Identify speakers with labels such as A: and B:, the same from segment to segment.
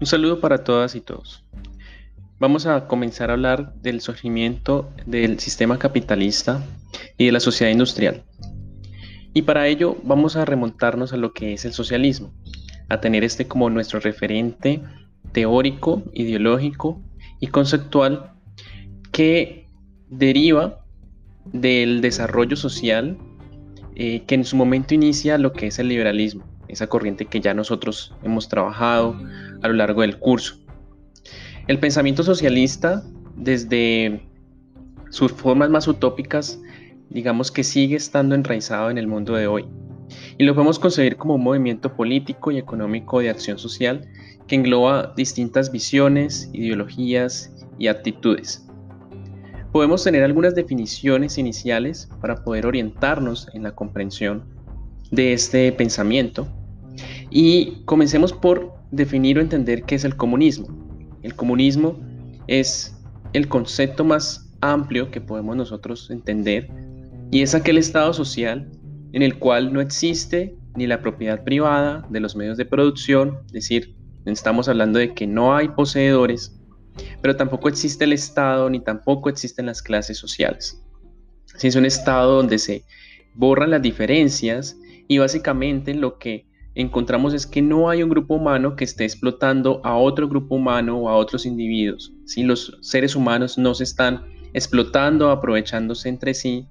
A: Un saludo para todas y todos. Vamos a comenzar a hablar del surgimiento del sistema capitalista y de la sociedad industrial. Y para ello vamos a remontarnos a lo que es el socialismo, a tener este como nuestro referente teórico, ideológico y conceptual que deriva del desarrollo social eh, que en su momento inicia lo que es el liberalismo, esa corriente que ya nosotros hemos trabajado a lo largo del curso. El pensamiento socialista, desde sus formas más utópicas, digamos que sigue estando enraizado en el mundo de hoy. Y lo podemos concebir como un movimiento político y económico de acción social que engloba distintas visiones, ideologías y actitudes. Podemos tener algunas definiciones iniciales para poder orientarnos en la comprensión de este pensamiento y comencemos por definir o entender qué es el comunismo. El comunismo es el concepto más amplio que podemos nosotros entender y es aquel estado social en el cual no existe ni la propiedad privada de los medios de producción, es decir, estamos hablando de que no hay poseedores, pero tampoco existe el Estado ni tampoco existen las clases sociales. Es un estado donde se borran las diferencias y básicamente lo que encontramos es que no hay un grupo humano que esté explotando a otro grupo humano o a otros individuos. Si Los seres humanos no se están explotando, aprovechándose entre sí,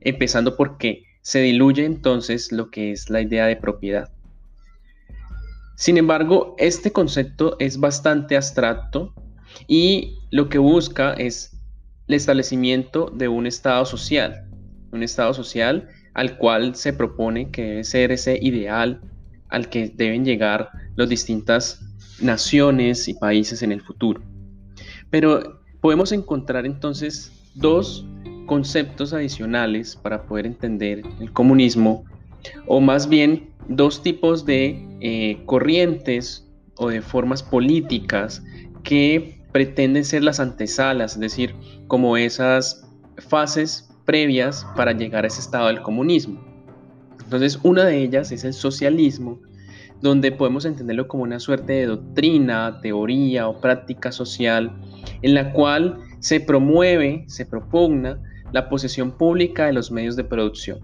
A: empezando porque se diluye entonces lo que es la idea de propiedad. Sin embargo, este concepto es bastante abstracto y lo que busca es el establecimiento de un estado social, un estado social al cual se propone que debe ser ese ideal al que deben llegar las distintas naciones y países en el futuro. Pero podemos encontrar entonces dos conceptos adicionales para poder entender el comunismo, o más bien dos tipos de eh, corrientes o de formas políticas que pretenden ser las antesalas, es decir, como esas fases previas para llegar a ese estado del comunismo. Entonces, una de ellas es el socialismo, donde podemos entenderlo como una suerte de doctrina, teoría o práctica social en la cual se promueve, se propugna la posesión pública de los medios de producción.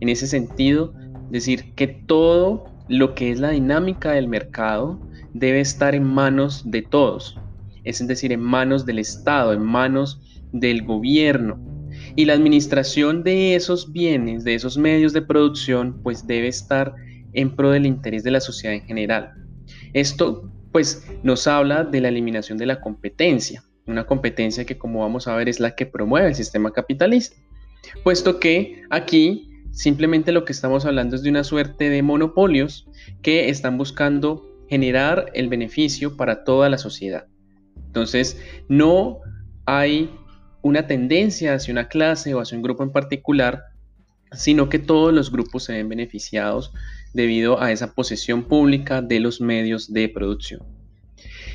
A: En ese sentido, decir que todo lo que es la dinámica del mercado debe estar en manos de todos, es decir, en manos del Estado, en manos del gobierno, y la administración de esos bienes, de esos medios de producción, pues debe estar en pro del interés de la sociedad en general. Esto pues nos habla de la eliminación de la competencia, una competencia que como vamos a ver es la que promueve el sistema capitalista, puesto que aquí simplemente lo que estamos hablando es de una suerte de monopolios que están buscando generar el beneficio para toda la sociedad. Entonces, no hay una tendencia hacia una clase o hacia un grupo en particular, sino que todos los grupos se ven beneficiados debido a esa posesión pública de los medios de producción.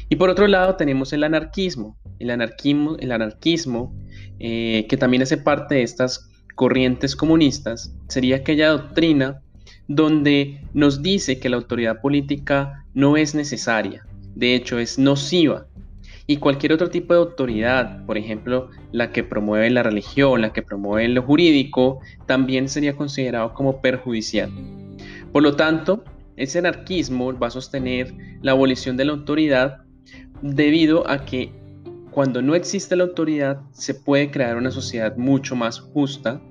A: Y por otro lado tenemos el anarquismo. El anarquismo, el anarquismo eh, que también hace parte de estas corrientes comunistas, sería aquella doctrina donde nos dice que la autoridad política no es necesaria, de hecho es nociva y cualquier otro tipo de autoridad, por ejemplo, la que promueve la religión, la que promueve lo jurídico, también sería considerado como perjudicial. Por lo tanto, ese anarquismo va a sostener la abolición de la autoridad debido a que cuando no existe la autoridad se puede crear una sociedad mucho más justa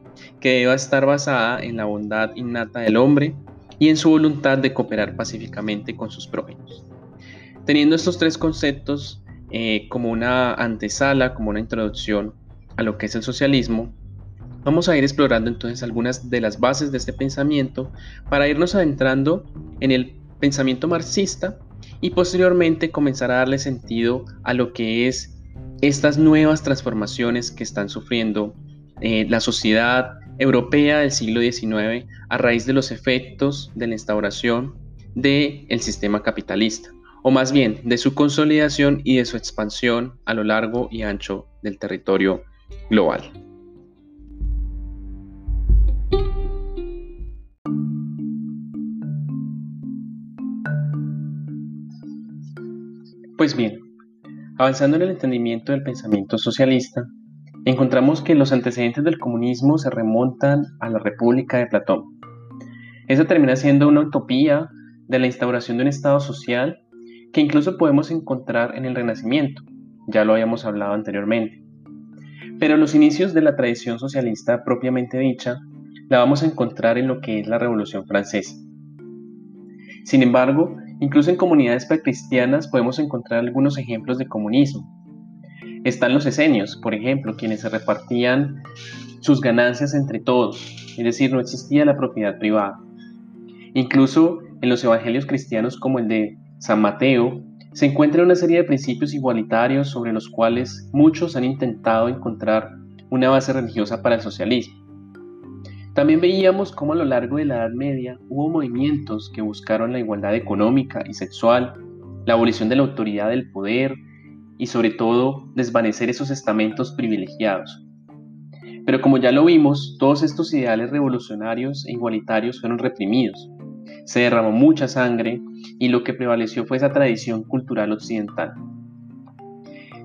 A: que deba estar basada en la bondad innata del hombre y en su voluntad de cooperar pacíficamente con sus prójimos. Teniendo estos tres conceptos eh, como una antesala, como una introducción a lo que es el socialismo, vamos a ir explorando entonces algunas de las bases de este pensamiento para irnos adentrando en el pensamiento marxista y posteriormente comenzar a darle sentido a lo que es estas nuevas transformaciones que están sufriendo eh, la sociedad europea del siglo XIX a raíz de los efectos de la instauración del sistema capitalista o más bien de su consolidación y de su expansión a lo largo y ancho del territorio global. Pues bien, avanzando en el entendimiento del pensamiento socialista, encontramos que los antecedentes del comunismo se remontan a la República de Platón. Esa termina siendo una utopía de la instauración de un Estado social que incluso podemos encontrar en el Renacimiento, ya lo habíamos hablado anteriormente. Pero los inicios de la tradición socialista propiamente dicha la vamos a encontrar en lo que es la Revolución Francesa. Sin embargo, incluso en comunidades precristianas podemos encontrar algunos ejemplos de comunismo. Están los esenios, por ejemplo, quienes se repartían sus ganancias entre todos, es decir, no existía la propiedad privada. Incluso en los evangelios cristianos como el de San Mateo, se encuentra una serie de principios igualitarios sobre los cuales muchos han intentado encontrar una base religiosa para el socialismo. También veíamos cómo a lo largo de la Edad Media hubo movimientos que buscaron la igualdad económica y sexual, la abolición de la autoridad del poder y sobre todo desvanecer esos estamentos privilegiados. Pero como ya lo vimos, todos estos ideales revolucionarios e igualitarios fueron reprimidos se derramó mucha sangre y lo que prevaleció fue esa tradición cultural occidental.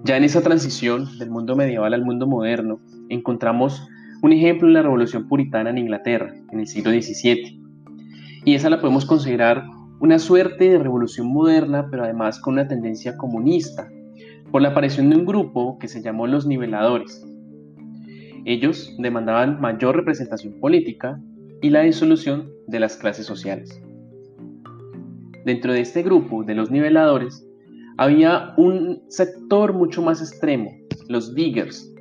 A: Ya en esa transición del mundo medieval al mundo moderno, encontramos un ejemplo en la Revolución Puritana en Inglaterra, en el siglo XVII. Y esa la podemos considerar una suerte de revolución moderna, pero además con una tendencia comunista, por la aparición de un grupo que se llamó los niveladores. Ellos demandaban mayor representación política y la disolución de las clases sociales. Dentro de este grupo de los niveladores había un sector mucho más extremo, los diggers,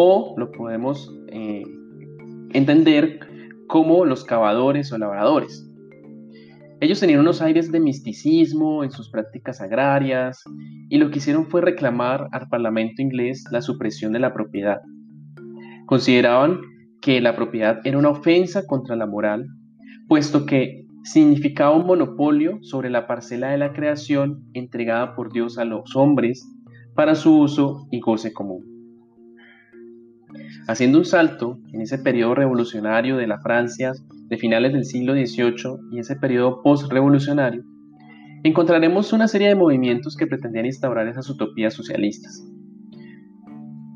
A: o lo podemos eh, entender como los cavadores o labradores. Ellos tenían unos aires de misticismo en sus prácticas agrarias y lo que hicieron fue reclamar al Parlamento inglés la supresión de la propiedad. Consideraban que la propiedad era una ofensa contra la moral, puesto que significaba un monopolio sobre la parcela de la creación entregada por Dios a los hombres para su uso y goce común. Haciendo un salto en ese periodo revolucionario de la Francia de finales del siglo XVIII y ese periodo post-revolucionario, encontraremos una serie de movimientos que pretendían instaurar esas utopías socialistas.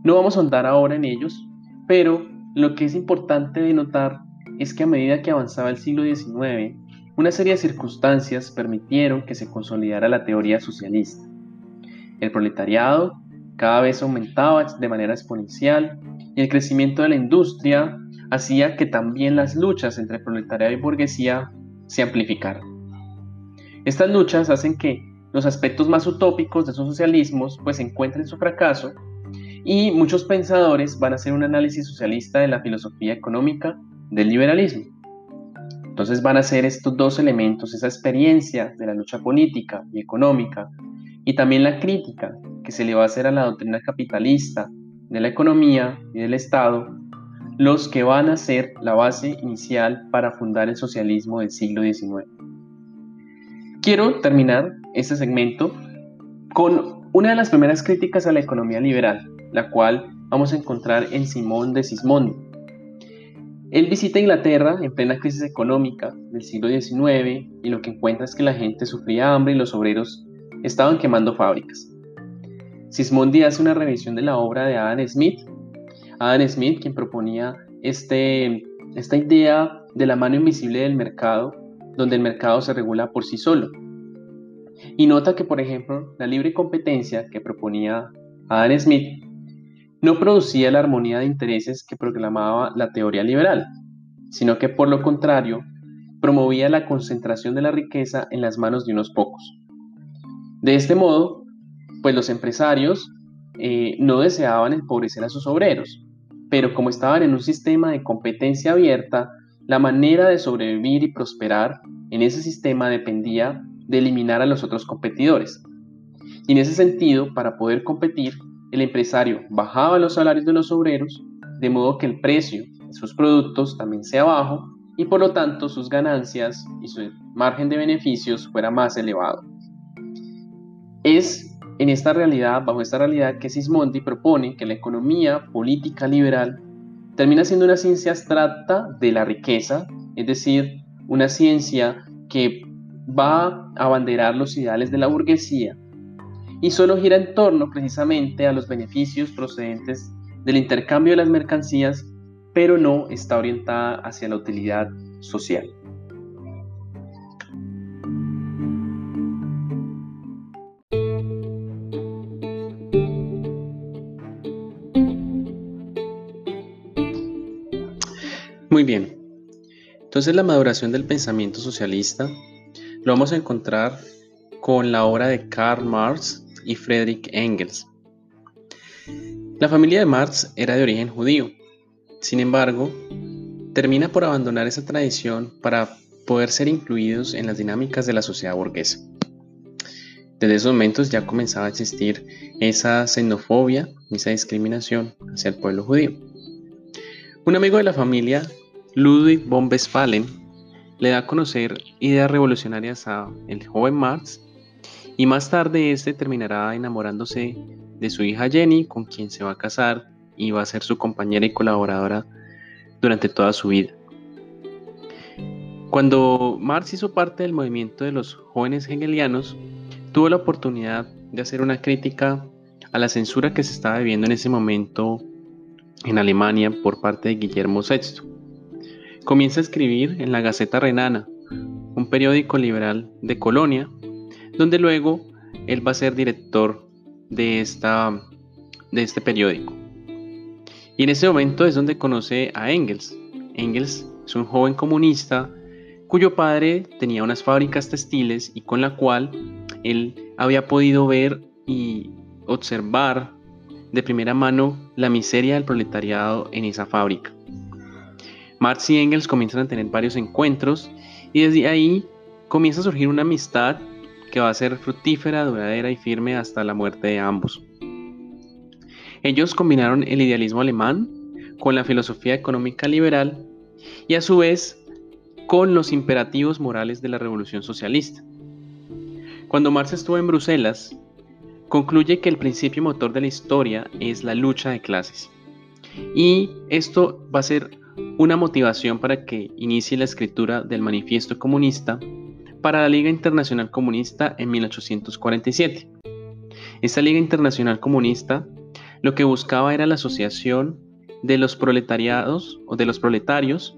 A: No vamos a ahondar ahora en ellos, pero lo que es importante de notar es que a medida que avanzaba el siglo XIX, una serie de circunstancias permitieron que se consolidara la teoría socialista. El proletariado cada vez aumentaba de manera exponencial y el crecimiento de la industria hacía que también las luchas entre proletariado y burguesía se amplificaran. Estas luchas hacen que los aspectos más utópicos de esos socialismos pues encuentren su fracaso y muchos pensadores van a hacer un análisis socialista de la filosofía económica del liberalismo. Entonces van a ser estos dos elementos, esa experiencia de la lucha política y económica y también la crítica que se le va a hacer a la doctrina capitalista de la economía y del Estado, los que van a ser la base inicial para fundar el socialismo del siglo XIX. Quiero terminar este segmento con una de las primeras críticas a la economía liberal, la cual vamos a encontrar en Simón de Sismondi, él visita Inglaterra en plena crisis económica del siglo XIX y lo que encuentra es que la gente sufría hambre y los obreros estaban quemando fábricas. Sismondi hace una revisión de la obra de Adam Smith. Adam Smith, quien proponía este, esta idea de la mano invisible del mercado, donde el mercado se regula por sí solo. Y nota que, por ejemplo, la libre competencia que proponía Adam Smith no producía la armonía de intereses que proclamaba la teoría liberal, sino que por lo contrario promovía la concentración de la riqueza en las manos de unos pocos. De este modo, pues los empresarios eh, no deseaban empobrecer a sus obreros, pero como estaban en un sistema de competencia abierta, la manera de sobrevivir y prosperar en ese sistema dependía de eliminar a los otros competidores. Y en ese sentido, para poder competir, el empresario bajaba los salarios de los obreros, de modo que el precio de sus productos también sea bajo y por lo tanto sus ganancias y su margen de beneficios fuera más elevado. Es en esta realidad, bajo esta realidad, que Sismondi propone que la economía política liberal termina siendo una ciencia abstracta de la riqueza, es decir, una ciencia que va a abanderar los ideales de la burguesía y solo gira en torno precisamente a los beneficios procedentes del intercambio de las mercancías, pero no está orientada hacia la utilidad social. Entonces la maduración del pensamiento socialista lo vamos a encontrar con la obra de Karl Marx y Friedrich Engels. La familia de Marx era de origen judío, sin embargo, termina por abandonar esa tradición para poder ser incluidos en las dinámicas de la sociedad burguesa. Desde esos momentos ya comenzaba a existir esa xenofobia, esa discriminación hacia el pueblo judío. Un amigo de la familia, Ludwig von Westphalen, le da a conocer ideas revolucionarias a el joven Marx y más tarde este terminará enamorándose de su hija Jenny, con quien se va a casar y va a ser su compañera y colaboradora durante toda su vida. Cuando Marx hizo parte del movimiento de los jóvenes hegelianos, tuvo la oportunidad de hacer una crítica a la censura que se estaba viviendo en ese momento en Alemania por parte de Guillermo VI. Comienza a escribir en la Gaceta Renana, un periódico liberal de Colonia, donde luego él va a ser director de, esta, de este periódico. Y en ese momento es donde conoce a Engels. Engels es un joven comunista cuyo padre tenía unas fábricas textiles y con la cual él había podido ver y observar de primera mano la miseria del proletariado en esa fábrica. Marx y Engels comienzan a tener varios encuentros y desde ahí comienza a surgir una amistad que va a ser fructífera, duradera y firme hasta la muerte de ambos. Ellos combinaron el idealismo alemán con la filosofía económica liberal y a su vez con los imperativos morales de la revolución socialista. Cuando Marx estuvo en Bruselas, concluye que el principio motor de la historia es la lucha de clases. Y esto va a ser una motivación para que inicie la escritura del Manifiesto Comunista para la Liga Internacional Comunista en 1847. Esta Liga Internacional Comunista lo que buscaba era la asociación de los proletariados o de los proletarios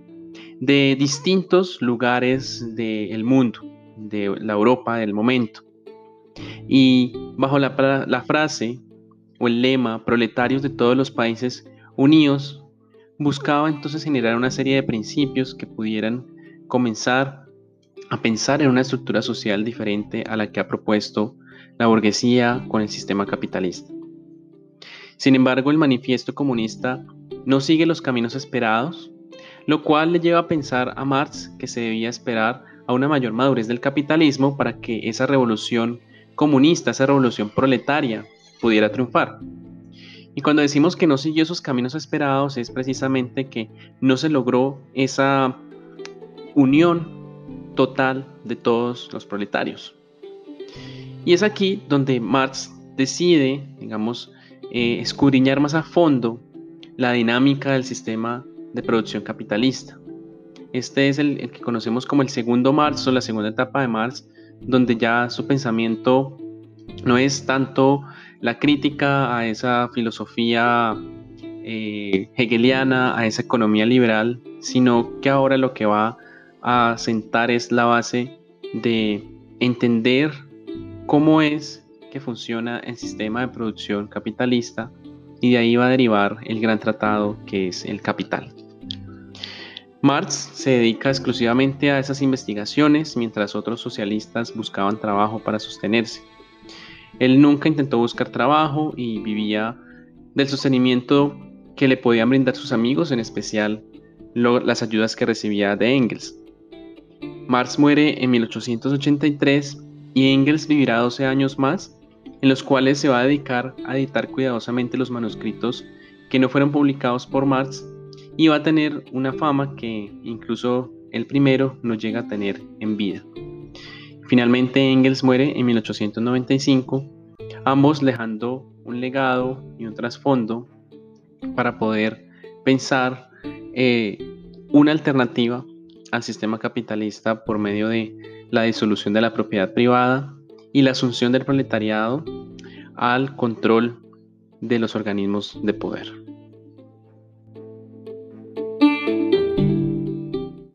A: de distintos lugares del mundo, de la Europa del momento. Y bajo la, la frase o el lema proletarios de todos los países unidos, buscaba entonces generar una serie de principios que pudieran comenzar a pensar en una estructura social diferente a la que ha propuesto la burguesía con el sistema capitalista. Sin embargo, el manifiesto comunista no sigue los caminos esperados, lo cual le lleva a pensar a Marx que se debía esperar a una mayor madurez del capitalismo para que esa revolución comunista, esa revolución proletaria, pudiera triunfar. Y cuando decimos que no siguió esos caminos esperados es precisamente que no se logró esa unión total de todos los proletarios. Y es aquí donde Marx decide, digamos, eh, escudriñar más a fondo la dinámica del sistema de producción capitalista. Este es el, que conocemos como el segundo Marx o la segunda etapa de Marx, donde ya su pensamiento no es tanto la crítica a esa filosofía eh, hegeliana, a esa economía liberal, sino que ahora lo que va a sentar es la base de entender cómo es que funciona el sistema de producción capitalista y de ahí va a derivar el gran tratado que es el capital. Marx se dedica exclusivamente a esas investigaciones mientras otros socialistas buscaban trabajo para sostenerse. Él nunca intentó buscar trabajo y vivía del sostenimiento que le podían brindar sus amigos, en especial las ayudas que recibía de Engels. Marx muere en 1883 y Engels vivirá 12 años más en los cuales se va a dedicar a editar cuidadosamente los manuscritos que no fueron publicados por Marx y va a tener una fama que incluso el primero no llega a tener en vida. Finalmente Engels muere en 1895, ambos dejando un legado y un trasfondo para poder pensar eh, una alternativa al sistema capitalista por medio de la disolución de la propiedad privada y la asunción del proletariado al control de los organismos de poder.